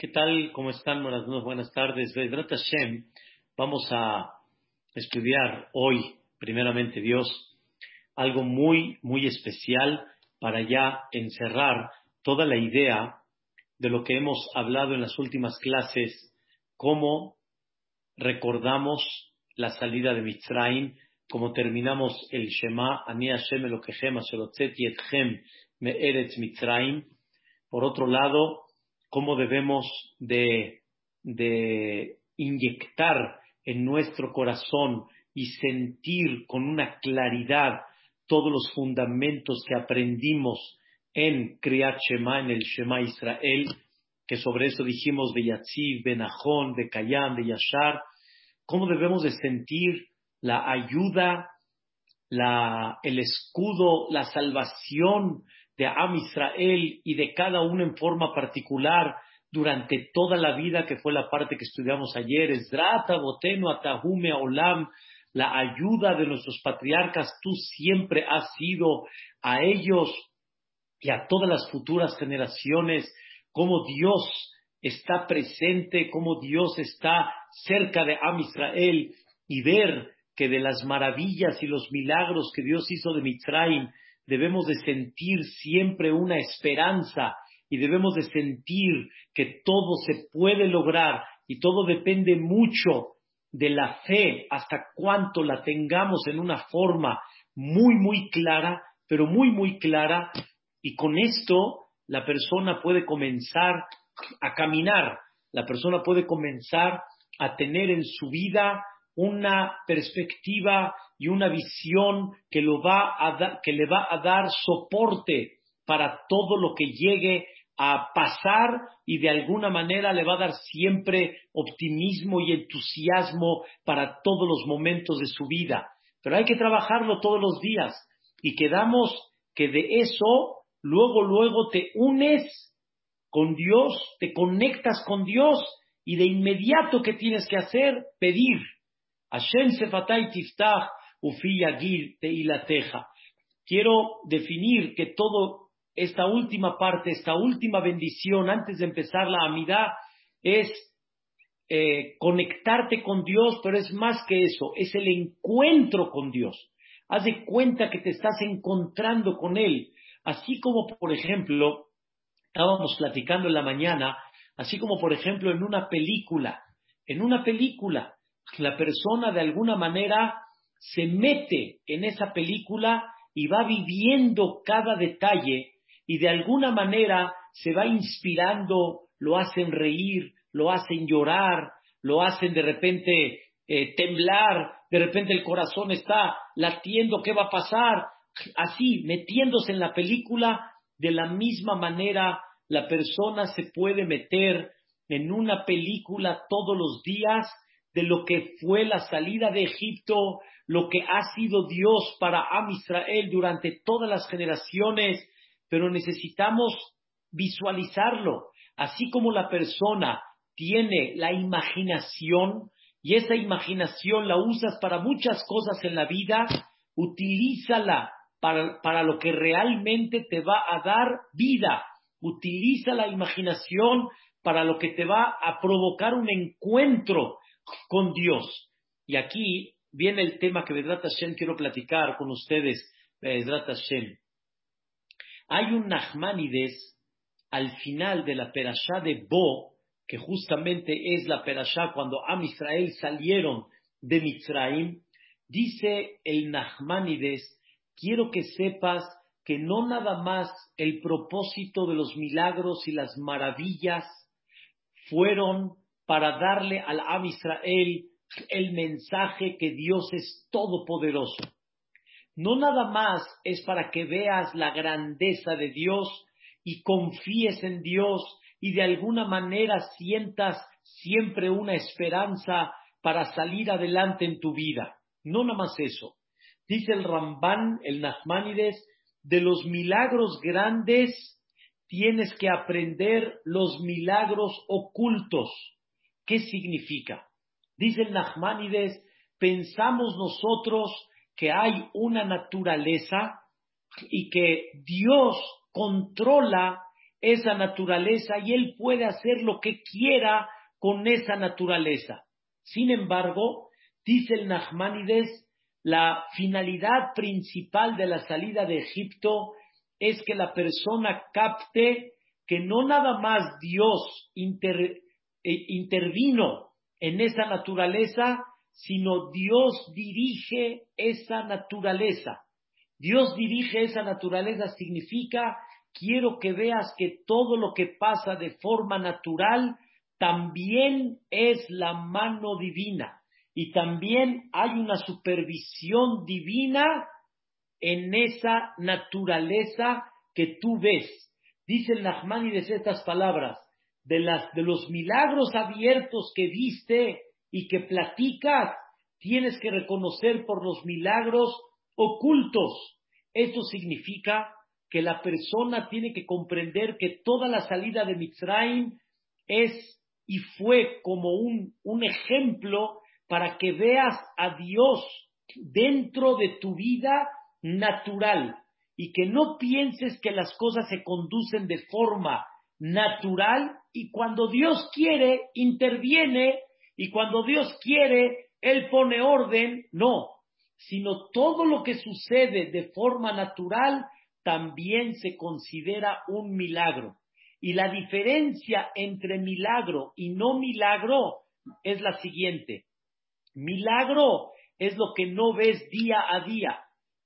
¿Qué tal? ¿Cómo están? Buenas, buenas tardes. Hashem, vamos a estudiar hoy, primeramente Dios, algo muy, muy especial para ya encerrar toda la idea de lo que hemos hablado en las últimas clases, cómo recordamos la salida de Mitzrayim, cómo terminamos el Shema, Ani Hashem Elokechem Asherotzet Yetchem Me'eretz Mitzrayim. Por otro lado, cómo debemos de, inyectar en nuestro corazón y sentir con una claridad todos los fundamentos que aprendimos en Kriyat Shema, en el Shema Israel, que sobre eso dijimos de Yatziv, de Nahon, de Kayam, de Yashar, cómo debemos de sentir la ayuda, la, el escudo, la salvación de Am Israel y de cada uno en forma particular durante toda la vida, que fue la parte que estudiamos ayer, Esdrata, Boteno, Atahume, Olam, la ayuda de nuestros patriarcas, tú siempre has sido a ellos y a todas las futuras generaciones, como Dios está presente, como Dios está cerca de Am Israel y ver que de las maravillas y los milagros que Dios hizo de Mitzrayim, debemos de sentir siempre una esperanza y debemos de sentir que todo se puede lograr y todo depende mucho de la fe hasta cuánto la tengamos en una forma muy, muy clara, pero muy, muy clara, y con esto la persona puede comenzar a caminar, la persona puede comenzar a tener en su vida una perspectiva y una visión que, lo va a que le va a dar soporte para todo lo que llegue a pasar y de alguna manera le va a dar siempre optimismo y entusiasmo para todos los momentos de su vida. Pero hay que trabajarlo todos los días y quedamos que de eso luego, luego te unes con Dios, te conectas con Dios y de inmediato que tienes que hacer, pedir. Hashem Sefatay Tiftach. Quiero definir que todo esta última parte, esta última bendición, antes de empezar la amidad, es eh, conectarte con Dios, pero es más que eso, es el encuentro con Dios. Haz de cuenta que te estás encontrando con Él. Así como, por ejemplo, estábamos platicando en la mañana, así como, por ejemplo, en una película. En una película, la persona de alguna manera se mete en esa película y va viviendo cada detalle y de alguna manera se va inspirando, lo hacen reír, lo hacen llorar, lo hacen de repente eh, temblar, de repente el corazón está latiendo, ¿qué va a pasar? Así, metiéndose en la película, de la misma manera la persona se puede meter en una película todos los días de lo que fue la salida de Egipto, lo que ha sido Dios para Am Israel durante todas las generaciones, pero necesitamos visualizarlo, así como la persona tiene la imaginación y esa imaginación la usas para muchas cosas en la vida, utilízala para, para lo que realmente te va a dar vida. Utiliza la imaginación para lo que te va a provocar un encuentro con Dios. Y aquí viene el tema que Vedrat Hashem quiero platicar con ustedes, Hashem. Hay un Nachmanides al final de la perashá de Bo, que justamente es la perashá cuando Am Israel salieron de Mitzrayim, dice el Nachmanides, quiero que sepas que no nada más el propósito de los milagros y las maravillas fueron para darle al Am Israel el mensaje que Dios es todopoderoso. No nada más es para que veas la grandeza de Dios y confíes en Dios y de alguna manera sientas siempre una esperanza para salir adelante en tu vida. No nada más eso. Dice el Ramban, el Nachmanides, de los milagros grandes tienes que aprender los milagros ocultos. ¿Qué significa? Dice el Nachmanides, pensamos nosotros que hay una naturaleza y que Dios controla esa naturaleza y él puede hacer lo que quiera con esa naturaleza. Sin embargo, dice el Nachmanides, la finalidad principal de la salida de Egipto es que la persona capte que no nada más Dios eh, intervino en esa naturaleza, sino Dios dirige esa naturaleza. Dios dirige esa naturaleza significa quiero que veas que todo lo que pasa de forma natural también es la mano divina y también hay una supervisión divina en esa naturaleza que tú ves. Dice el Nachmanides estas palabras, de, las, de los milagros abiertos que viste y que platicas, tienes que reconocer por los milagros ocultos. Esto significa que la persona tiene que comprender que toda la salida de Mitzrayim es y fue como un, un ejemplo para que veas a Dios dentro de tu vida natural y que no pienses que las cosas se conducen de forma natural y cuando Dios quiere interviene y cuando Dios quiere Él pone orden, no, sino todo lo que sucede de forma natural también se considera un milagro. Y la diferencia entre milagro y no milagro es la siguiente. Milagro es lo que no ves día a día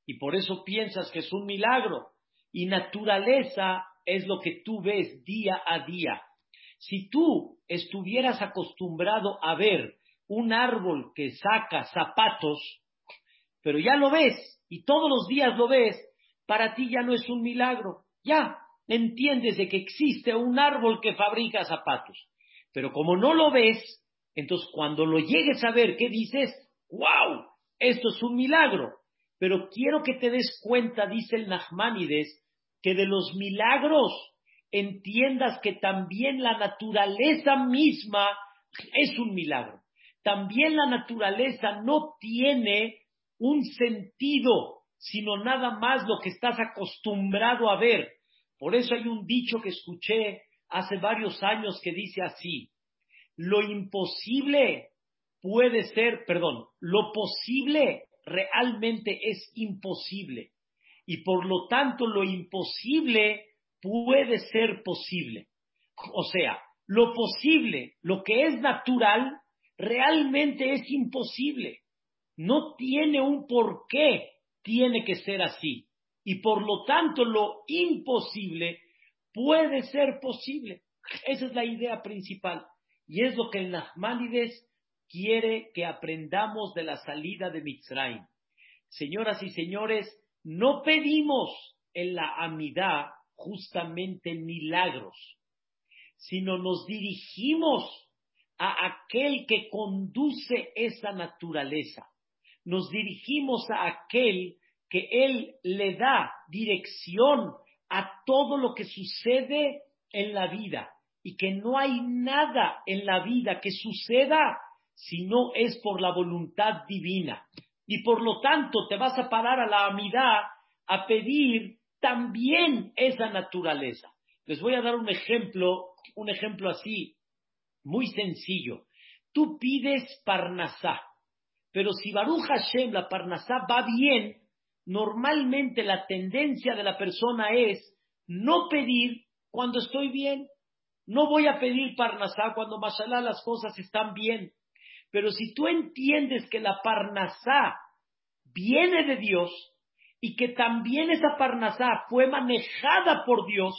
y por eso piensas que es un milagro. Y naturaleza es lo que tú ves día a día. Si tú estuvieras acostumbrado a ver un árbol que saca zapatos, pero ya lo ves y todos los días lo ves, para ti ya no es un milagro. Ya, entiendes de que existe un árbol que fabrica zapatos. Pero como no lo ves, entonces cuando lo llegues a ver, ¿qué dices? ¡Wow! Esto es un milagro. Pero quiero que te des cuenta, dice el Nachmanides, que de los milagros entiendas que también la naturaleza misma es un milagro. También la naturaleza no tiene un sentido, sino nada más lo que estás acostumbrado a ver. Por eso hay un dicho que escuché hace varios años que dice así, lo imposible puede ser, perdón, lo posible realmente es imposible y por lo tanto lo imposible puede ser posible. O sea, lo posible, lo que es natural, realmente es imposible. No tiene un por qué tiene que ser así y por lo tanto lo imposible puede ser posible. Esa es la idea principal y es lo que el Nachmanides quiere que aprendamos de la salida de Mitzrayim. Señoras y señores, no pedimos en la amidad justamente milagros, sino nos dirigimos a aquel que conduce esa naturaleza. Nos dirigimos a aquel que Él le da dirección a todo lo que sucede en la vida y que no hay nada en la vida que suceda si no es por la voluntad divina. Y por lo tanto te vas a parar a la amidad a pedir también esa naturaleza. Les voy a dar un ejemplo, un ejemplo así, muy sencillo. Tú pides Parnasá, pero si Baruch Hashem la Parnasá va bien, normalmente la tendencia de la persona es no pedir cuando estoy bien. No voy a pedir parnasá cuando mashallah las cosas están bien. Pero si tú entiendes que la parnasá viene de Dios y que también esa parnasá fue manejada por Dios,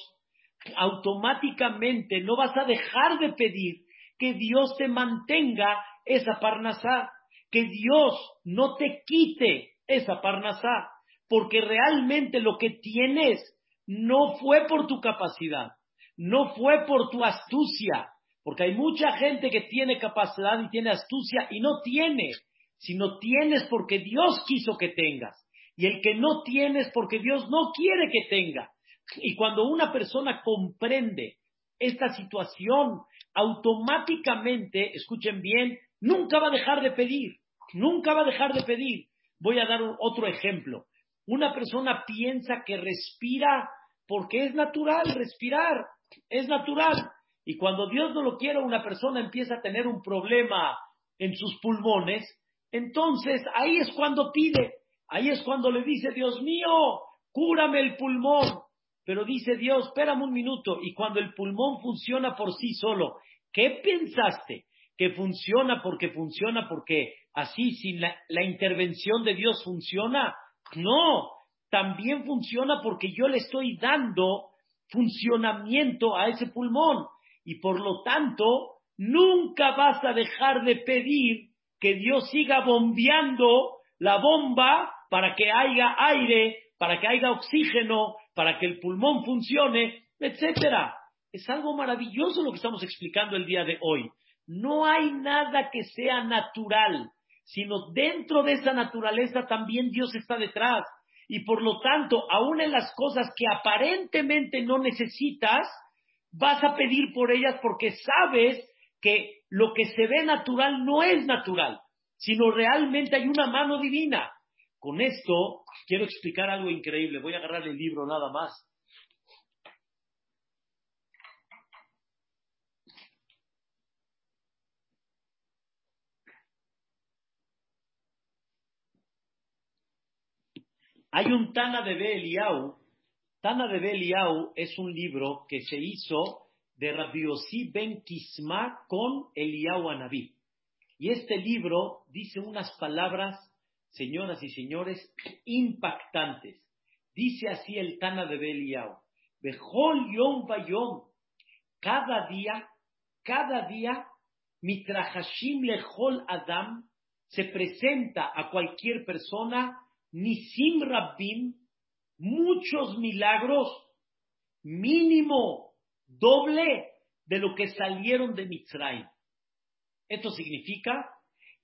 automáticamente no vas a dejar de pedir que Dios te mantenga esa parnasá, que Dios no te quite esa parnasá porque realmente lo que tienes no fue por tu capacidad, no fue por tu astucia, porque hay mucha gente que tiene capacidad y tiene astucia y no tiene, sino tienes porque Dios quiso que tengas. Y el que no tienes porque Dios no quiere que tenga. Y cuando una persona comprende esta situación, automáticamente, escuchen bien, nunca va a dejar de pedir, nunca va a dejar de pedir. Voy a dar otro ejemplo. Una persona piensa que respira porque es natural respirar. es natural. Y cuando Dios no lo quiere, una persona empieza a tener un problema en sus pulmones, entonces ahí es cuando pide, ahí es cuando le dice, Dios mío, cúrame el pulmón. Pero dice Dios, espérame un minuto, y cuando el pulmón funciona por sí solo, ¿qué pensaste? ¿Que funciona porque funciona porque así sin la, la intervención de Dios funciona? No, también funciona porque yo le estoy dando funcionamiento a ese pulmón y por lo tanto nunca vas a dejar de pedir que Dios siga bombeando la bomba para que haya aire, para que haya oxígeno, para que el pulmón funcione, etcétera. Es algo maravilloso lo que estamos explicando el día de hoy. No hay nada que sea natural, sino dentro de esa naturaleza también Dios está detrás. Y por lo tanto, aún en las cosas que aparentemente no necesitas, vas a pedir por ellas porque sabes que lo que se ve natural no es natural, sino realmente hay una mano divina. Con esto quiero explicar algo increíble. Voy a agarrar el libro nada más. Hay un Tana de Beliau. Tana de Beliau es un libro que se hizo de Rabbi ben Kisma con Eliau Anabí. Y este libro dice unas palabras, señoras y señores, impactantes. Dice así el Tana de Beliau. Bejol yom vayom. Cada día, cada día, mitrahashim lechol adam se presenta a cualquier persona Nisim Rabbim, muchos milagros, mínimo doble de lo que salieron de Mitzrayim. Esto significa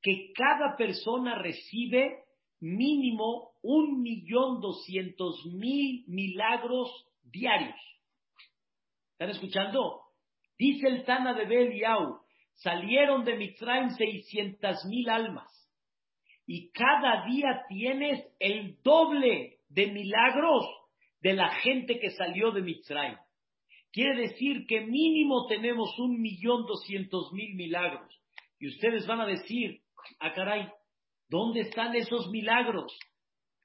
que cada persona recibe mínimo un millón doscientos mil milagros diarios. ¿Están escuchando? Dice el Tana de Beliau, salieron de Mitzrayim seiscientas mil almas y cada día tienes el doble de milagros de la gente que salió de Mitzrayim. Quiere decir que mínimo tenemos un millón doscientos mil milagros. Y ustedes van a decir, ah caray, ¿dónde están esos milagros?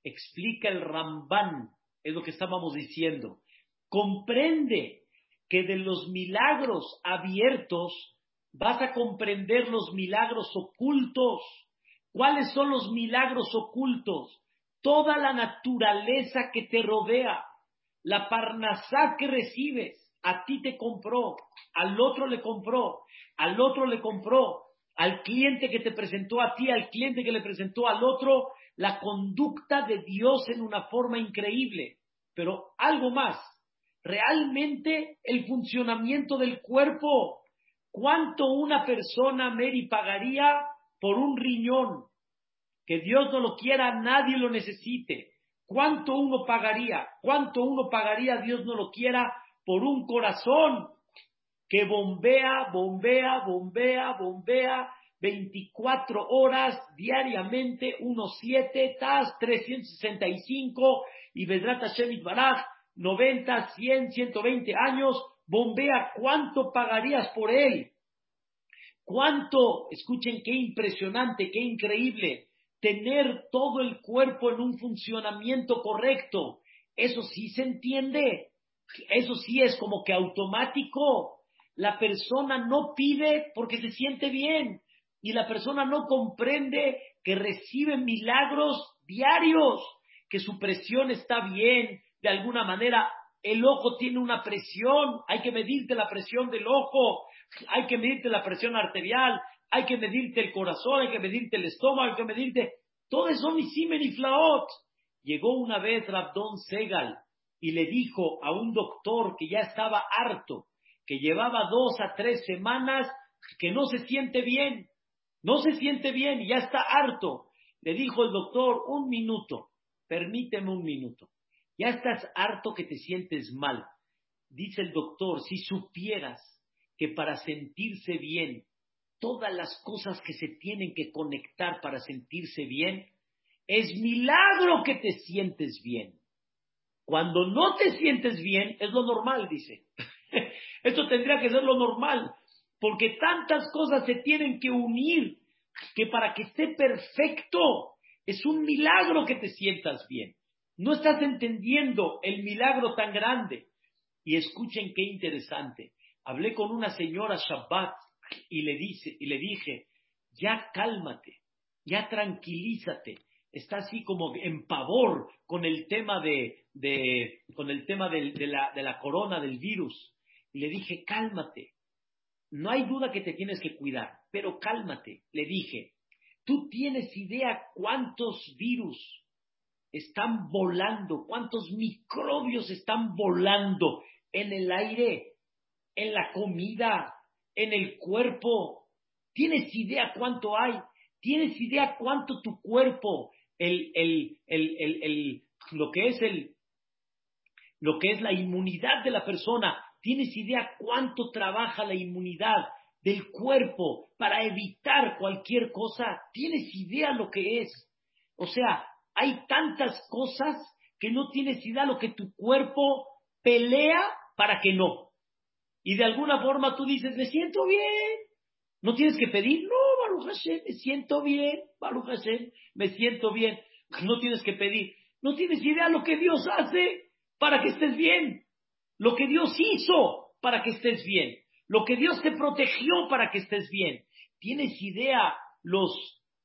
Explica el Ramban, es lo que estábamos diciendo. Comprende que de los milagros abiertos vas a comprender los milagros ocultos ¿Cuáles son los milagros ocultos? Toda la naturaleza que te rodea, la parnasá que recibes, a ti te compró, al otro le compró, al otro le compró, al cliente que te presentó a ti, al cliente que le presentó al otro, la conducta de Dios en una forma increíble. Pero algo más, realmente el funcionamiento del cuerpo. ¿Cuánto una persona, Mary, pagaría por un riñón, que Dios no lo quiera, nadie lo necesite. ¿Cuánto uno pagaría? ¿Cuánto uno pagaría, Dios no lo quiera, por un corazón que bombea, bombea, bombea, bombea 24 horas diariamente, unos 7, TAS 365 y Vedrat Hashem Baraj 90, 100, 120 años, bombea, ¿cuánto pagarías por él? ¿Cuánto? Escuchen qué impresionante, qué increíble. Tener todo el cuerpo en un funcionamiento correcto. Eso sí se entiende. Eso sí es como que automático. La persona no pide porque se siente bien. Y la persona no comprende que recibe milagros diarios, que su presión está bien, de alguna manera el ojo tiene una presión, hay que medirte la presión del ojo, hay que medirte la presión arterial, hay que medirte el corazón, hay que medirte el estómago, hay que medirte. Todo eso simen y flaot. Llegó una vez Rabdon Segal y le dijo a un doctor que ya estaba harto, que llevaba dos a tres semanas, que no se siente bien, no se siente bien y ya está harto. Le dijo el doctor, un minuto, permíteme un minuto. Ya estás harto que te sientes mal. Dice el doctor, si supieras que para sentirse bien, todas las cosas que se tienen que conectar para sentirse bien, es milagro que te sientes bien. Cuando no te sientes bien, es lo normal, dice. Esto tendría que ser lo normal, porque tantas cosas se tienen que unir que para que esté perfecto es un milagro que te sientas bien. No estás entendiendo el milagro tan grande. Y escuchen qué interesante. Hablé con una señora Shabbat y le, dice, y le dije, ya cálmate, ya tranquilízate. Está así como en pavor con el tema de, con el tema de, la, de la corona, del virus. Y le dije, cálmate. No hay duda que te tienes que cuidar, pero cálmate. Le dije, tú tienes idea cuántos virus están volando, cuántos microbios están volando en el aire, en la comida, en el cuerpo. ¿Tienes idea cuánto hay? ¿Tienes idea cuánto tu cuerpo, el, el, el, lo que es el, lo que es la inmunidad de la persona, ¿tienes idea cuánto trabaja la inmunidad del cuerpo para evitar cualquier cosa? ¿Tienes idea lo que es? O sea, hay tantas cosas que no tienes idea lo que tu cuerpo pelea para que no. Y de alguna forma tú dices, me siento bien. No tienes que pedir, no, Baruch Hashem, me siento bien, Baruch Hashem, me siento bien. No tienes que pedir. No tienes idea lo que Dios hace para que estés bien. Lo que Dios hizo para que estés bien. Lo que Dios te protegió para que estés bien. ¿Tienes idea los,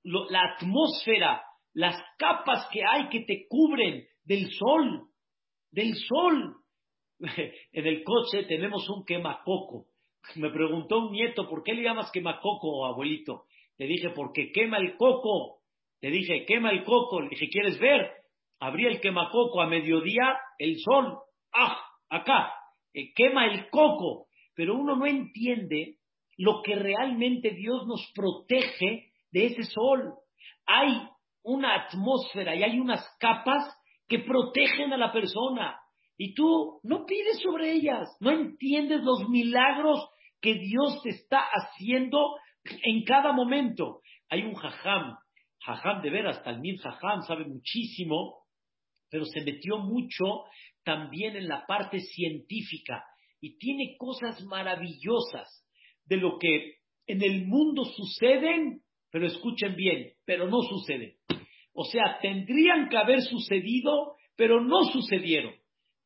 la atmósfera, las capas que hay que te cubren del sol? Del sol. en el coche tenemos un quemacoco. Me preguntó un nieto, ¿por qué le llamas quemacoco, abuelito? Le dije, porque quema el coco. Le dije, quema el coco. Le dije, ¿quieres ver? Abrí el quemacoco a mediodía, el sol. ¡Ah! Acá. Eh, quema el coco. Pero uno no entiende lo que realmente Dios nos protege de ese sol. Hay una atmósfera y hay unas capas que protegen a la persona y tú no pides sobre ellas, no entiendes los milagros que Dios te está haciendo en cada momento. Hay un jajam, jajam de veras, Talmid jajam, sabe muchísimo, pero se metió mucho también en la parte científica y tiene cosas maravillosas de lo que en el mundo suceden, pero escuchen bien, pero no suceden. O sea, tendrían que haber sucedido, pero no sucedieron.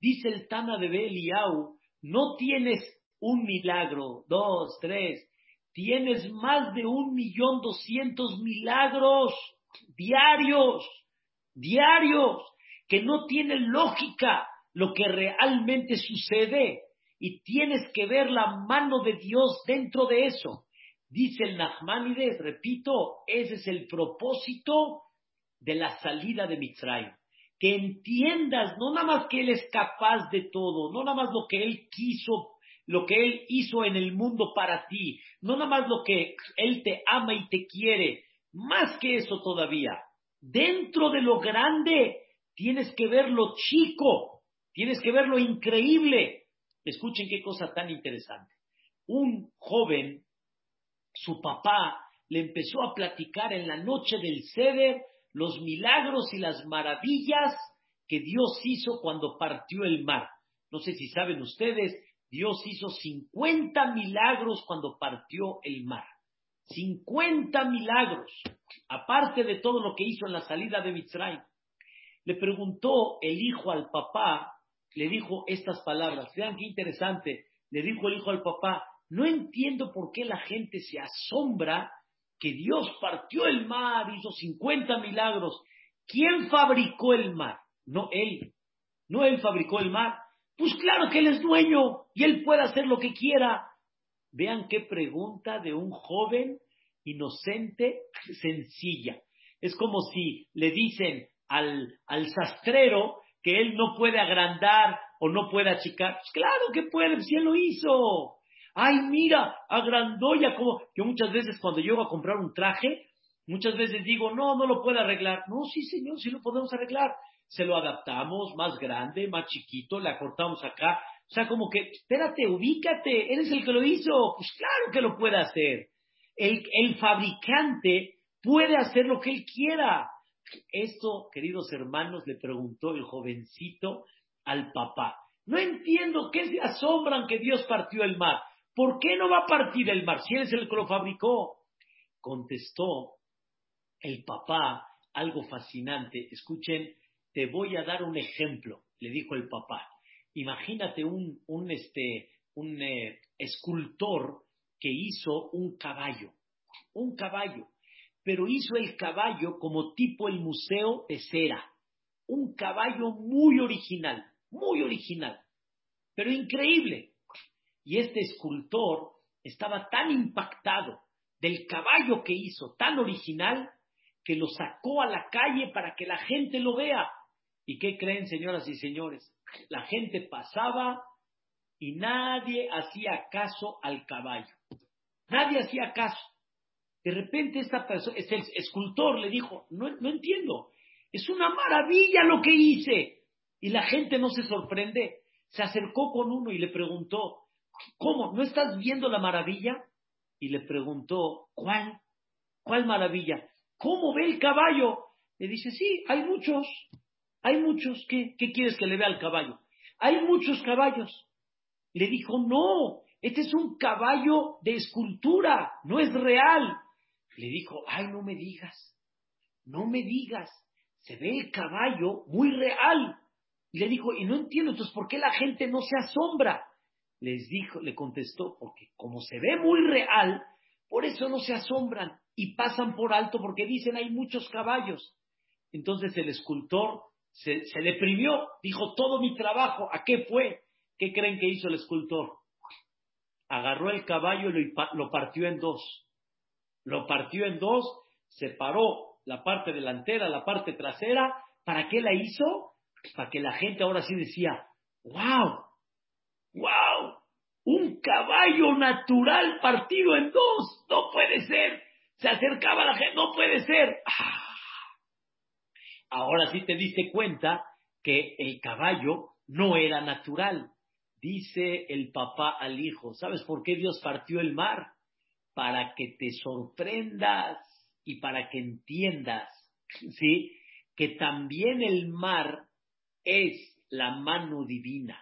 Dice el Tana de Beliau, no tienes un milagro, dos, tres, tienes más de un millón doscientos milagros diarios, diarios, que no tienen lógica lo que realmente sucede y tienes que ver la mano de Dios dentro de eso. Dice el Nachmanides, repito, ese es el propósito de la salida de Mitzrayim que entiendas no nada más que Él es capaz de todo, no nada más lo que Él quiso, lo que Él hizo en el mundo para ti, no nada más lo que Él te ama y te quiere, más que eso todavía. Dentro de lo grande tienes que ver lo chico, tienes que ver lo increíble. Escuchen qué cosa tan interesante. Un joven, su papá, le empezó a platicar en la noche del ceder los milagros y las maravillas que Dios hizo cuando partió el mar. No sé si saben ustedes, Dios hizo 50 milagros cuando partió el mar. 50 milagros, aparte de todo lo que hizo en la salida de Mitzrayim. Le preguntó el hijo al papá, le dijo estas palabras. Vean qué interesante. Le dijo el hijo al papá, no entiendo por qué la gente se asombra que Dios partió el mar, hizo 50 milagros. ¿Quién fabricó el mar? No él. No él fabricó el mar. Pues claro que él es dueño y él puede hacer lo que quiera. Vean qué pregunta de un joven inocente, sencilla. Es como si le dicen al, al sastrero que él no puede agrandar o no puede achicar. Pues claro que puede, si él lo hizo ay, mira, agrandó ya como, yo muchas veces cuando llego a comprar un traje, muchas veces digo, no, no lo puedo arreglar. No, sí, señor, sí lo podemos arreglar. Se lo adaptamos más grande, más chiquito, le acortamos acá. O sea, como que, espérate, ubícate, eres el que lo hizo. Pues claro que lo puede hacer. El, el fabricante puede hacer lo que él quiera. Esto, queridos hermanos, le preguntó el jovencito al papá. No entiendo qué se asombran que Dios partió el mar. ¿Por qué no va a partir el mar si es el que lo fabricó? Contestó el papá algo fascinante. Escuchen, te voy a dar un ejemplo, le dijo el papá. Imagínate un, este, eh, escultor que hizo un caballo, un caballo, pero hizo el caballo como tipo el museo de cera, un caballo muy original, muy original, pero increíble. Y este escultor estaba tan impactado del caballo que hizo, tan original, que lo sacó a la calle para que la gente lo vea. ¿Y qué creen, señoras y señores? La gente pasaba y nadie hacía caso al caballo. Nadie hacía caso. De repente esta persona, este escultor le dijo, no, no entiendo, es una maravilla lo que hice. Y la gente no se sorprende. Se acercó con uno y le preguntó, ¿cómo? ¿No estás viendo la maravilla? Y le preguntó, ¿cuál? ¿Cuál maravilla? ¿Cómo ve el caballo? Le dice, sí, hay muchos, hay muchos. ¿Qué, qué quieres que le vea al caballo? Hay muchos caballos. Le dijo, no, este es un caballo de escultura, no es real. Le dijo, ay, no me digas, no me digas, se ve el caballo muy real. Y le dijo, y no entiendo, entonces, ¿por qué la gente no se asombra? Les dijo, le contestó, porque como se ve muy real, por eso no se asombran y pasan por alto porque dicen hay muchos caballos. Entonces el escultor se, se deprimió, dijo, todo mi trabajo, ¿a qué fue? ¿Qué creen que hizo el escultor? Agarró el caballo y lo, lo partió en dos. Lo partió en dos, separó la parte delantera, la parte trasera. ¿Para qué la hizo? Para que la gente ahora sí decía, wow, wow, caballo natural partido en dos, no puede ser. Se acercaba la gente, no puede ser. Ah. Ahora sí te diste cuenta que el caballo no era natural. Dice el papá al hijo, ¿sabes por qué Dios partió el mar? Para que te sorprendas y para que entiendas, ¿sí? Que también el mar es la mano divina.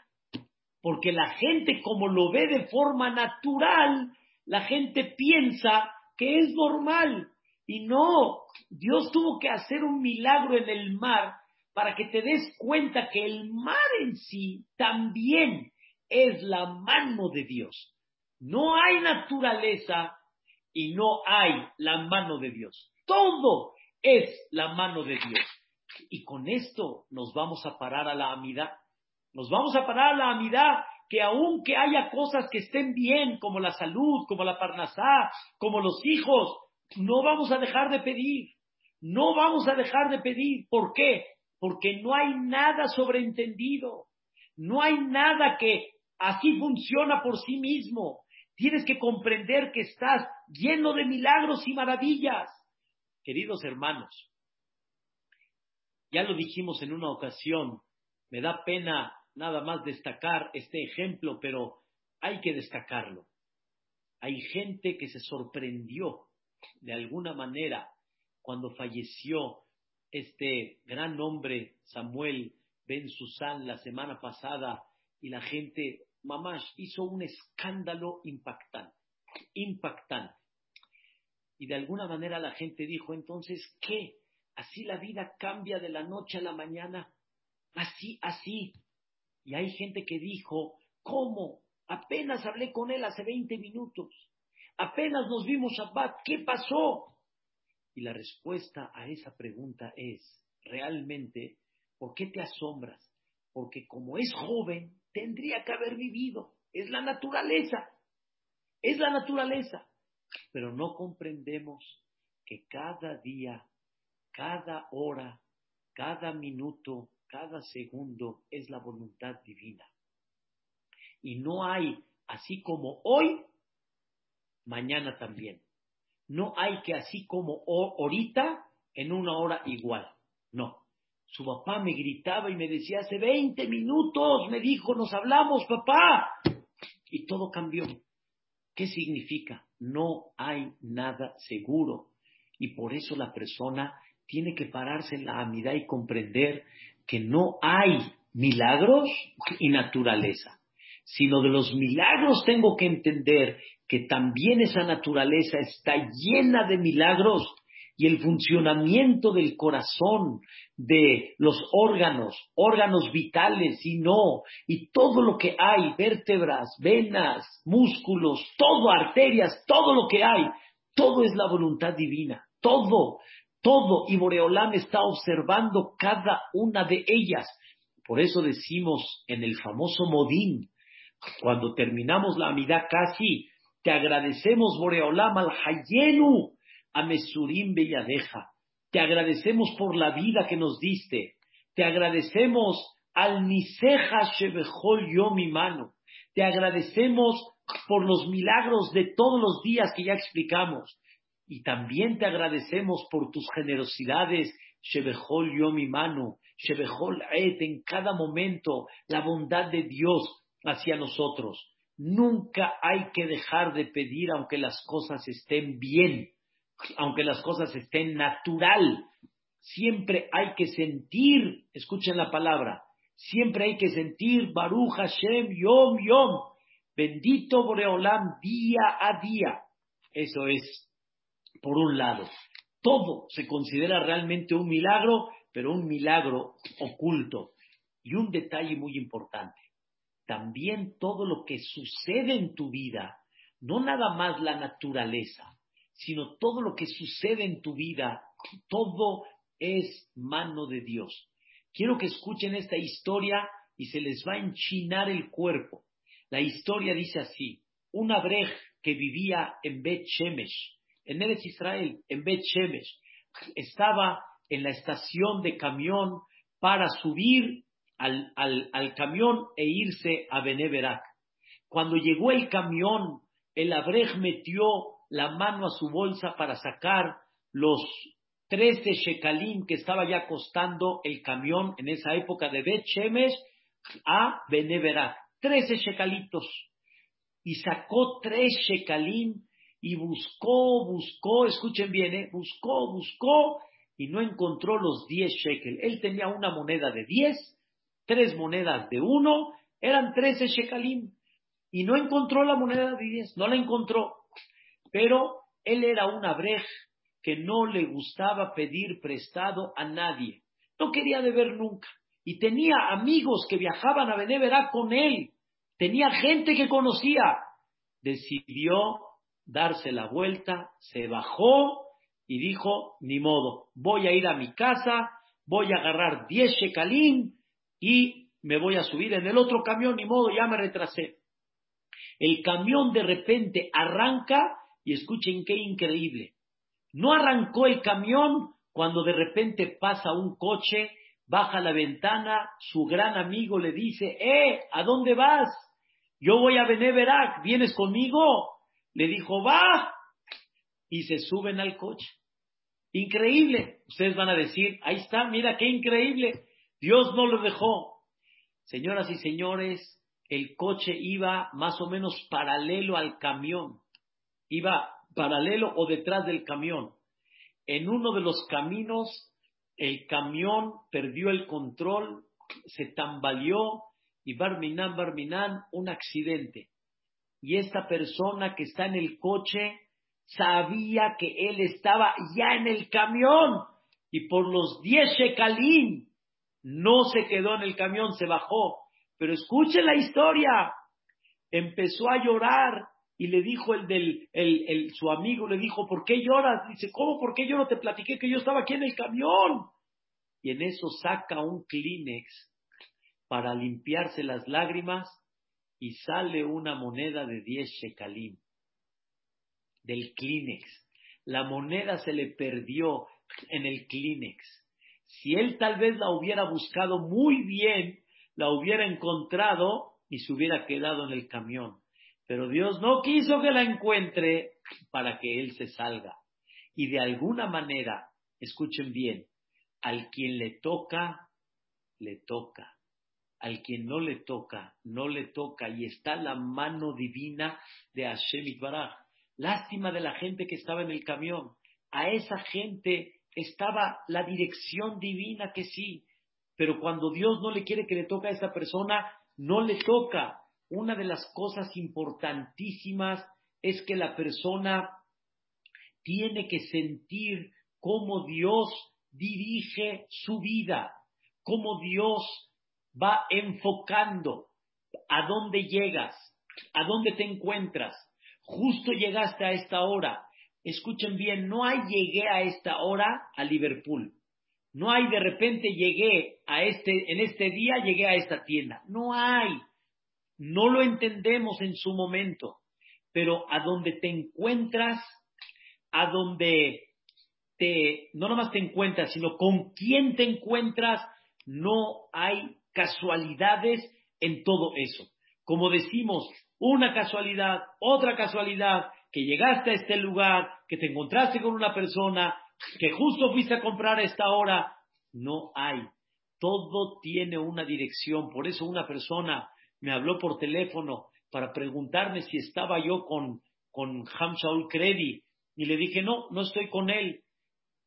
Porque la gente como lo ve de forma natural, la gente piensa que es normal. Y no, Dios tuvo que hacer un milagro en el mar para que te des cuenta que el mar en sí también es la mano de Dios. No hay naturaleza y no hay la mano de Dios. Todo es la mano de Dios. Y con esto nos vamos a parar a la amidad. Nos vamos a parar la amidad que aunque haya cosas que estén bien, como la salud, como la parnasá, como los hijos, no vamos a dejar de pedir. No vamos a dejar de pedir. ¿Por qué? Porque no hay nada sobreentendido. No hay nada que Así funciona por sí mismo. Tienes que comprender que estás lleno de milagros y maravillas. Queridos hermanos, ya lo dijimos en una ocasión, me da pena nada más destacar este ejemplo, pero hay que destacarlo. Hay gente que se sorprendió de alguna manera cuando falleció este gran hombre Samuel Ben Susan la semana pasada y la gente Mamash hizo un escándalo impactante, impactante. Y de alguna manera la gente dijo, entonces, ¿qué? ¿Así la vida cambia de la noche a la mañana? Así, así. Y hay gente que dijo, ¿cómo? Apenas hablé con él hace 20 minutos. Apenas nos vimos Shabbat. ¿Qué pasó? Y la respuesta a esa pregunta es, realmente, ¿por qué te asombras? Porque como es joven, tendría que haber vivido. Es la naturaleza. Es la naturaleza. Pero no comprendemos que cada día, cada hora, cada minuto, cada segundo es la voluntad divina. Y no hay, así como hoy, mañana también. No hay que así como ahorita, en una hora igual. No. Su papá me gritaba y me decía, hace 20 minutos, me dijo, nos hablamos, papá. Y todo cambió. ¿Qué significa? No hay nada seguro. Y por eso la persona tiene que pararse en la amidad y comprender que no hay milagros y naturaleza, sino de los milagros tengo que entender que también esa naturaleza está llena de milagros y el funcionamiento del corazón, de los órganos, órganos vitales y no, y todo lo que hay, vértebras, venas, músculos, todo, arterias, todo lo que hay, todo es la voluntad divina, todo, todo, y Boreolam está observando cada una de ellas. Por eso decimos en el famoso Modín, cuando terminamos la amidad casi, te agradecemos Boreolam al Hayenu, a Mesurim Belladeja. Te agradecemos por la vida que nos diste. Te agradecemos al Niseja Shebejol Yo mi mano. Te agradecemos por los milagros de todos los días que ya explicamos. Y también te agradecemos por tus generosidades, Shebejol Yo mi mano, Shebejol Et, en cada momento, la bondad de Dios hacia nosotros. Nunca hay que dejar de pedir aunque las cosas estén bien aunque las cosas estén natural, siempre hay que sentir, escuchen la palabra, siempre hay que sentir Baruch Hashem Yom Yom, bendito Boreolam día a día. Eso es, por un lado, todo se considera realmente un milagro, pero un milagro oculto. Y un detalle muy importante, también todo lo que sucede en tu vida, no nada más la naturaleza, sino todo lo que sucede en tu vida, todo es mano de Dios. Quiero que escuchen esta historia y se les va a enchinar el cuerpo. La historia dice así, una brej que vivía en Bet Shemesh, en Eretz Israel, en Bet Shemesh, estaba en la estación de camión para subir al, al, camión e irse a Beneberak. Cuando llegó el camión, el abrej metió la mano a su bolsa para sacar los 13 shekalim que estaba ya costando el camión en esa época de Bet Shemesh a Beneverat. 13 shekalitos. Y sacó tres shekalim y buscó, buscó, escuchen bien, ¿eh? buscó, buscó y no encontró los 10 shekel. Él tenía una moneda de 10, tres monedas de uno, eran 13 shekalim. Y no encontró la moneda de 10, no la encontró. Pero él era un abrej que no le gustaba pedir prestado a nadie. No quería deber nunca. Y tenía amigos que viajaban a Beneverá con él. Tenía gente que conocía. Decidió darse la vuelta, se bajó y dijo, ni modo, voy a ir a mi casa, voy a agarrar 10 shekalim y me voy a subir en el otro camión, ni modo, ya me retrasé. El camión de repente arranca y escuchen qué increíble. No arrancó el camión cuando de repente pasa un coche, baja la ventana, su gran amigo le dice, ¡eh! ¿A dónde vas? Yo voy a Beneverac, ¿vienes conmigo? Le dijo, va. Y se suben al coche. Increíble. Ustedes van a decir, ahí está, mira qué increíble. Dios no lo dejó. Señoras y señores, el coche iba más o menos paralelo al camión iba paralelo o detrás del camión. En uno de los caminos, el camión perdió el control, se tambaleó y Barminan, Barminan, un accidente. Y esta persona que está en el coche sabía que él estaba ya en el camión y por los 10 shekalim no se quedó en el camión, se bajó. Pero escuchen la historia. Empezó a llorar y le dijo el del, el, su amigo, le dijo, ¿por qué lloras? Dice, ¿cómo? ¿Por qué yo no te platiqué que yo estaba aquí en el camión? Y en eso saca un Kleenex para limpiarse las lágrimas y sale una moneda de 10 shekalim del Kleenex. La moneda se le perdió en el Kleenex. Si él tal vez la hubiera buscado muy bien, la hubiera encontrado y se hubiera quedado en el camión. Pero Dios no quiso que la encuentre para que él se salga. Y de alguna manera, escuchen bien, al quien le toca, le toca. Al quien no le toca, no le toca. Y está la mano divina de Hashem Itbaraj. Lástima de la gente que estaba en el camión. A esa gente estaba la dirección divina que sí, pero cuando Dios no le quiere que le toque a esa persona, no le toca. Una de las cosas importantísimas es que la persona tiene que sentir cómo Dios dirige su vida, cómo Dios va enfocando a dónde llegas, a dónde te encuentras. Justo llegaste a esta hora. Escuchen bien, no hay llegué a esta hora a Liverpool. No hay de repente llegué a este, en este día llegué a esta tienda. No hay. No lo entendemos en su momento. Pero a donde te encuentras, a donde te, no nomás te encuentras, sino con quién te encuentras, no hay casualidades en todo eso. Como decimos, una casualidad, otra casualidad, que llegaste a este lugar, que te encontraste con una persona, que justo fuiste a comprar a esta hora, no hay. Todo tiene una dirección. Por eso una persona me habló por teléfono para preguntarme si estaba yo con, con Hamshaul Kredi. Y le dije, no, no estoy con él.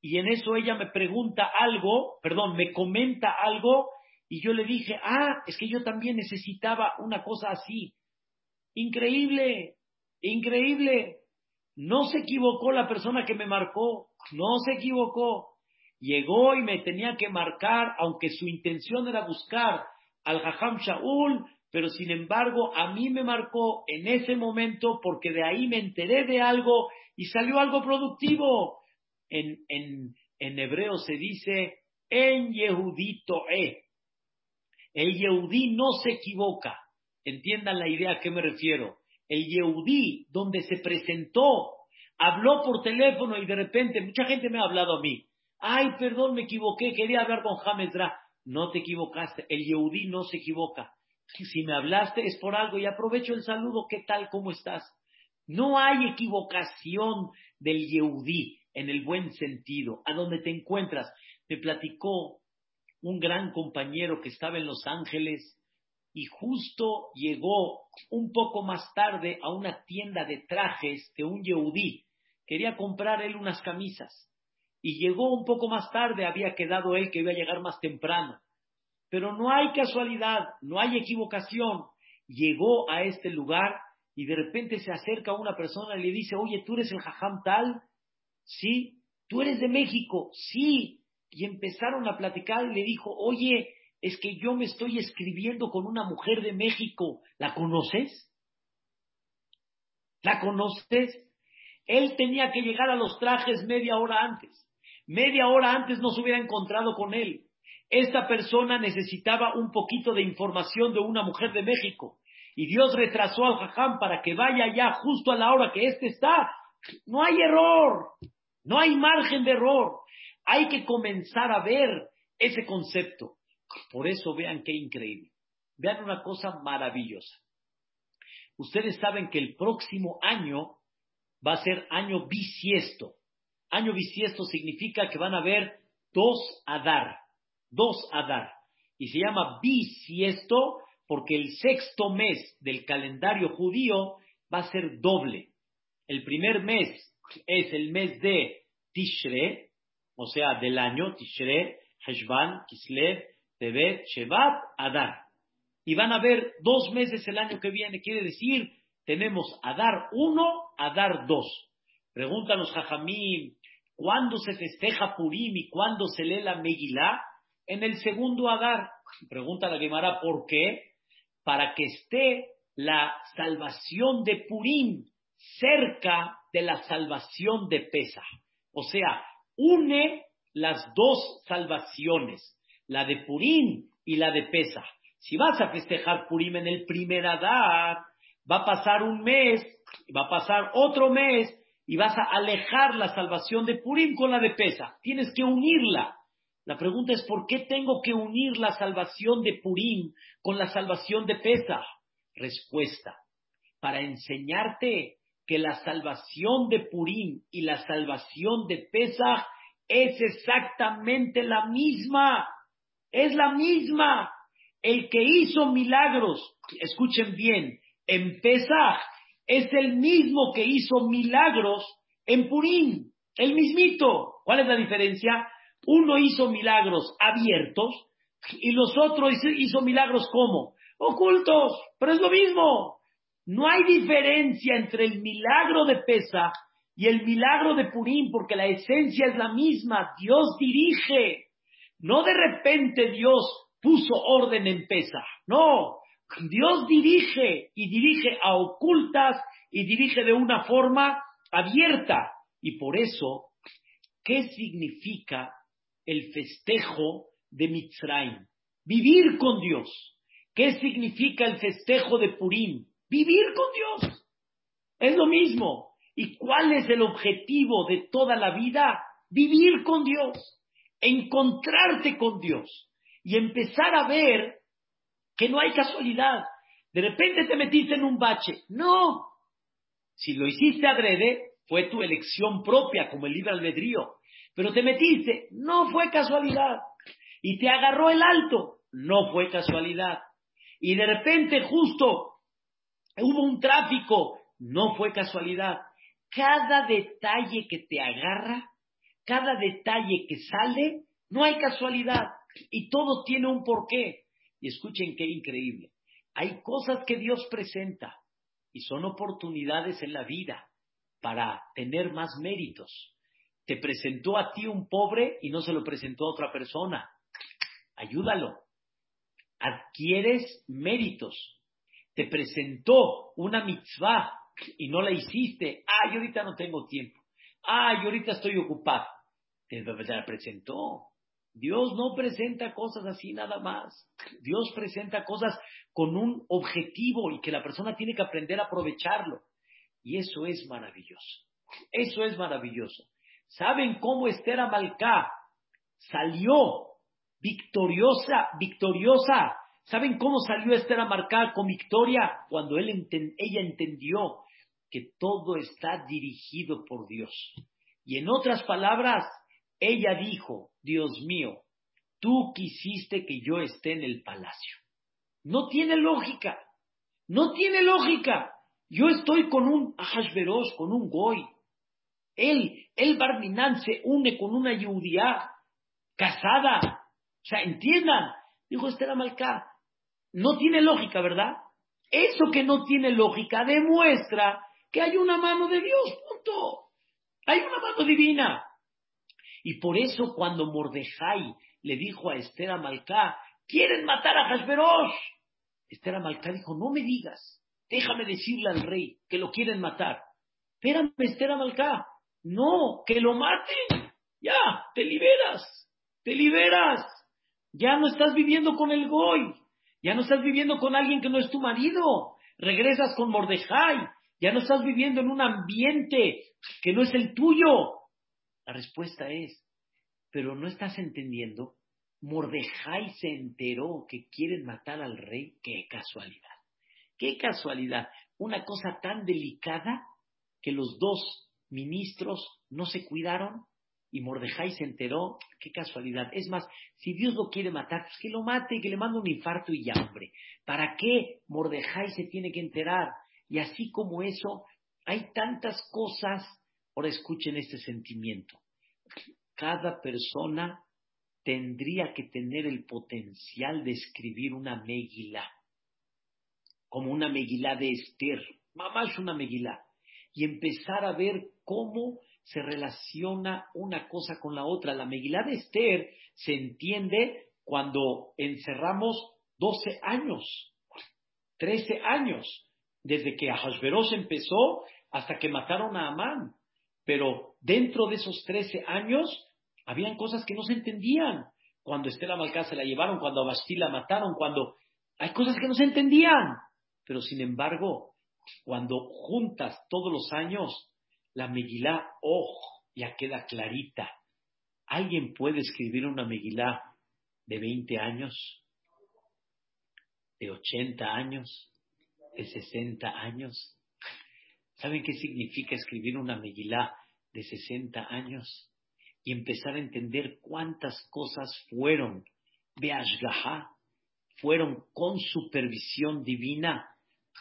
Y en eso ella me pregunta algo, perdón, me comenta algo, y yo le dije, ah, es que yo también necesitaba una cosa así. Increíble, increíble. No se equivocó la persona que me marcó, no se equivocó. Llegó y me tenía que marcar, aunque su intención era buscar al Jajam Shaul, pero sin embargo a mí me marcó en ese momento porque de ahí me enteré de algo y salió algo productivo. En, en, en hebreo se dice en Yehudito E. El Yehudí no se equivoca. Entiendan la idea a qué me refiero. El Yehudí, donde se presentó, habló por teléfono y de repente, mucha gente me ha hablado a mí. Ay, perdón, me equivoqué, quería hablar con James Ra. No te equivocaste, el Yehudí no se equivoca. Si me hablaste es por algo y aprovecho el saludo, ¿qué tal? ¿Cómo estás? No hay equivocación del Yehudí en el buen sentido. A donde te encuentras, me platicó un gran compañero que estaba en Los Ángeles y justo llegó un poco más tarde a una tienda de trajes de un Yehudí. Quería comprar él unas camisas y llegó un poco más tarde, había quedado él que iba a llegar más temprano. Pero no hay casualidad, no hay equivocación. Llegó a este lugar y de repente se acerca una persona y le dice, oye, ¿tú eres el jajam tal? Sí. ¿Tú eres de México? Sí. Y empezaron a platicar y le dijo, oye, es que yo me estoy escribiendo con una mujer de México. ¿La conoces? ¿La conoces? Él tenía que llegar a los trajes media hora antes. Media hora antes no se hubiera encontrado con él. Esta persona necesitaba un poquito de información de una mujer de México. Y Dios retrasó al jajam para que vaya ya justo a la hora que éste está. No hay error. No hay margen de error. Hay que comenzar a ver ese concepto. Por eso vean qué increíble. Vean una cosa maravillosa. Ustedes saben que el próximo año va a ser año bisiesto. Año bisiesto significa que van a haber dos Adar, dos Adar. Y se llama bisiesto porque el sexto mes del calendario judío va a ser doble. El primer mes es el mes de Tishre, o sea, del año, Tishre, Heshvan, Kislev, Tebet, Shevat, Adar. Y van a haber dos meses el año que viene, quiere decir, tenemos Adar 1, Adar 2. Pregúntanos, Jajamín, ¿Cuándo se festeja Purim y cuándo se lee la Megilá? En el segundo Adar. Pregunta la Gemara, ¿por qué? Para que esté la salvación de Purim cerca de la salvación de Pesa. O sea, une las dos salvaciones, la de Purim y la de Pesa. Si vas a festejar Purim en el primer Adar, va a pasar un mes, va a pasar otro mes, y vas a alejar la salvación de Purim con la de Pesa. Tienes que unirla. La pregunta es, ¿por qué tengo que unir la salvación de Purim con la salvación de Pesa? Respuesta, para enseñarte que la salvación de Purim y la salvación de Pesa es exactamente la misma. Es la misma. El que hizo milagros, escuchen bien, en Pesach es el mismo que hizo milagros en Purim, el mismito. ¿Cuál es la diferencia? Uno hizo milagros abiertos, Y los otros hizo milagros como ocultos, pero es lo mismo. No hay diferencia entre el milagro de Pesa y el milagro de Purim, porque la esencia es la misma. Dios dirige. No de repente Dios puso orden en Pesa. No. Dios dirige y dirige a ocultas y dirige de una forma abierta. Y por eso, ¿qué significa el festejo de Mitzrayim? Vivir con Dios. ¿Qué significa el festejo de Purim? Vivir con Dios. Es lo mismo. ¿Y cuál es el objetivo de toda la vida? Vivir con Dios, encontrarte con Dios y empezar a ver que no hay casualidad. De repente te metiste en un bache. No. Si lo hiciste adrede, fue tu elección propia, como el libre albedrío. Pero te metiste, no fue casualidad. Y te agarró el alto, no fue casualidad. Y de repente justo hubo un tráfico, no fue casualidad. Cada detalle que te agarra, cada detalle que sale, no hay casualidad. Y todo tiene un porqué. Y escuchen qué increíble. Hay cosas que Dios presenta y son oportunidades en la vida para tener más méritos. Te presentó a ti un pobre y no se lo presentó a otra persona. Ayúdalo. Adquieres méritos. Te presentó una mitzvah y no la hiciste, yo ahorita no tengo tiempo, yo ahorita estoy ocupado. Te la presentó. Dios no presenta cosas así nada más. Dios presenta cosas con un objetivo y que la persona tiene que aprender a aprovecharlo. Y eso es maravilloso. Eso es maravilloso. ¿Saben cómo Esther Amalcá salió victoriosa, victoriosa? ¿Saben cómo salió Esther Amalcá con victoria? Cuando ella entendió que todo está dirigido por Dios. Y en otras palabras, ella dijo, Dios mío, tú quisiste que yo esté en el palacio. No tiene lógica, no tiene lógica. Yo estoy con un Ahashverosh, con un Goy. Él, el Barminan se une con una Yudía casada. O sea, entiendan, dijo Esther Amalcá, no tiene lógica, ¿verdad? Eso que no tiene lógica demuestra que hay una mano de Dios, punto. Hay una mano divina. Y por eso cuando Mordejai le dijo a Esther Amalcá, quieren matar a Hashverosh, Esther Amalcá dijo, no me digas, déjame decirle al rey que lo quieren matar. Espérame, Esther Amalcá, no, que lo maten. Ya, te liberas, te liberas. Ya no estás viviendo con el Goy, ya no estás viviendo con alguien que no es tu marido. Regresas con Mordejai, ya no estás viviendo en un ambiente que no es el tuyo. La respuesta es, pero no estás entendiendo. Mordejai se enteró que quieren matar al rey. Qué casualidad. Qué casualidad. Una cosa tan delicada que los dos ministros no se cuidaron y Mordejai se enteró. Qué casualidad. Es más, si Dios lo quiere matar, pues que lo mate, que le mande un infarto y ya. ¿Para qué Mordejai se tiene que enterar? Y así como eso, hay tantas cosas. Ahora escuchen este sentimiento. Cada persona tendría que tener el potencial de escribir una megilá, como una megilá de Esther, mamás una megilá, y empezar a ver cómo se relaciona una cosa con la otra. La megilá de Esther se entiende cuando encerramos 12 años, 13 años, desde que Ahasveros empezó hasta que mataron a Amán. Pero dentro de esos 13 años, habían cosas que no se entendían. Cuando Estela Malcá se la llevaron, cuando a la mataron, cuando hay cosas que no se entendían. Pero sin embargo, cuando juntas todos los años, la Megilá, oh, ya queda clarita. ¿Alguien puede escribir una Megilá de 20 años? ¿De 80 años? de 60 años. ¿Saben qué significa escribir una Megilá de 60 años? Y empezar a entender cuántas cosas fueron de Ashgaha, fueron con supervisión divina.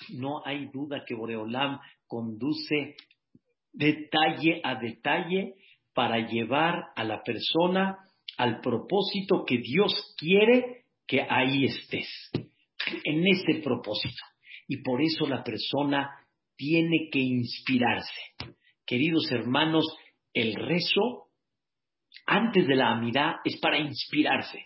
No hay duda que Boreolam conduce detalle a detalle para llevar a la persona al propósito que Dios quiere que ahí estés, en ese propósito. Y por eso la persona tiene que inspirarse. Queridos hermanos, el rezo antes de la amidad es para inspirarse.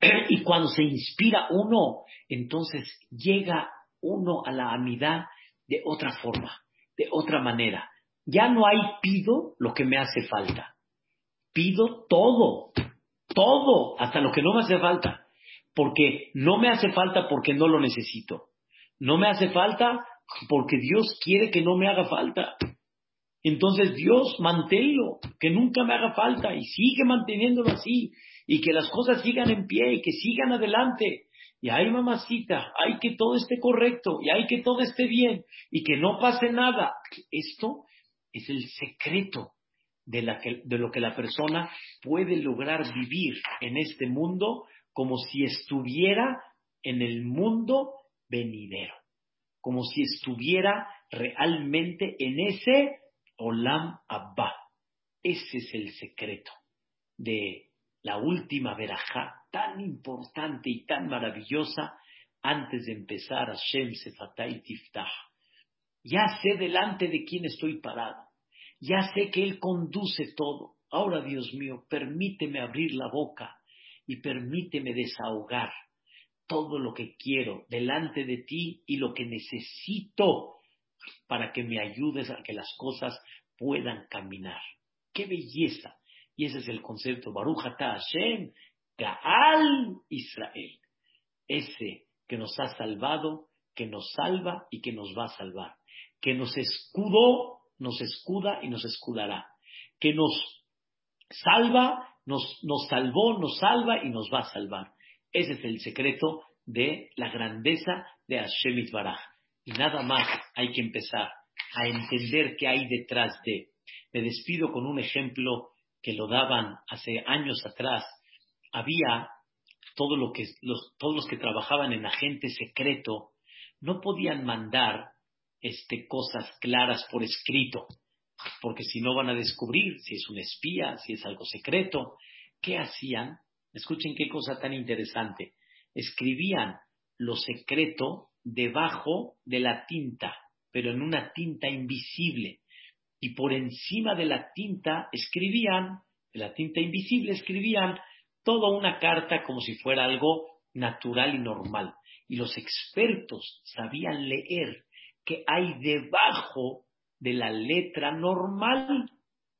Y cuando se inspira uno, entonces llega uno a la amidad de otra forma, de otra manera. Ya no hay pido lo que me hace falta. Pido todo, todo, hasta lo que no me hace falta. Porque no me hace falta porque no lo necesito. No me hace falta porque Dios quiere que no me haga falta. Entonces Dios, manténlo, que nunca me haga falta y sigue manteniéndolo así y que las cosas sigan en pie y que sigan adelante. Y hay mamacita, hay que todo esté correcto y hay que todo esté bien y que no pase nada. Esto es el secreto de, de lo que la persona puede lograr vivir en este mundo como si estuviera en el mundo venidero, como si estuviera realmente en ese Olam Abba. Ese es el secreto de la última verajá tan importante y tan maravillosa antes de empezar Hashem Sefatay Tiftah. Ya sé delante de quién estoy parado. Ya sé que Él conduce todo. Ahora, Dios mío, permíteme abrir la boca y permíteme desahogar todo lo que quiero delante de ti y lo que necesito para que me ayudes a que las cosas puedan caminar. ¡Qué belleza! Y ese es el concepto, Baruch Hashem, Gaal Israel. Ese que nos ha salvado, que nos salva y que nos va a salvar. Que nos escudó, nos escuda y nos escudará. Que nos salva, nos, nos salvó, nos salva y nos va a salvar. Ese es el secreto de la grandeza de Hashem Baraj. Y nada más hay que empezar a entender qué hay detrás de. Me despido con un ejemplo que lo daban hace años atrás. Había todo lo que, todos los que trabajaban en agente secreto no podían mandar este, cosas claras por escrito, porque si no van a descubrir si es un espía, si es algo secreto. ¿Qué hacían? Escuchen qué cosa tan interesante. Escribían lo secreto debajo de la tinta, pero en una tinta invisible. Y por encima de la tinta escribían, de la tinta invisible escribían toda una carta como si fuera algo natural y normal. Y los expertos sabían leer qué hay debajo de la letra normal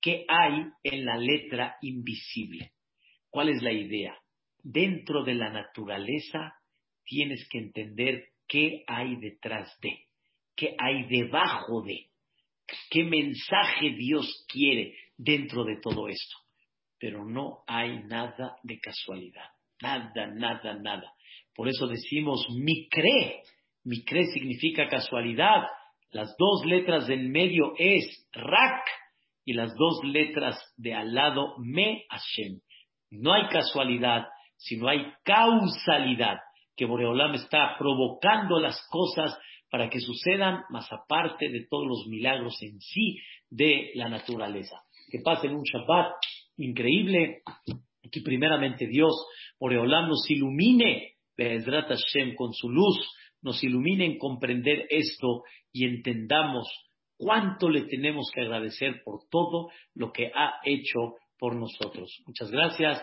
que hay en la letra invisible. ¿Cuál es la idea? Dentro de la naturaleza tienes que entender qué hay detrás de, qué hay debajo de, qué mensaje Dios quiere dentro de todo esto. Pero no hay nada de casualidad, nada, nada, nada. Por eso decimos mi cree. Mi cree significa casualidad. Las dos letras del medio es rak y las dos letras de al lado me Hashem. No hay casualidad, sino hay causalidad que Boreolam está provocando las cosas para que sucedan, más aparte de todos los milagros en sí de la naturaleza. Que pasen un Shabbat increíble, que primeramente Dios, Boreolam, nos ilumine, Hashem, con su luz, nos ilumine en comprender esto y entendamos cuánto le tenemos que agradecer por todo lo que ha hecho por nosotros. Muchas gracias.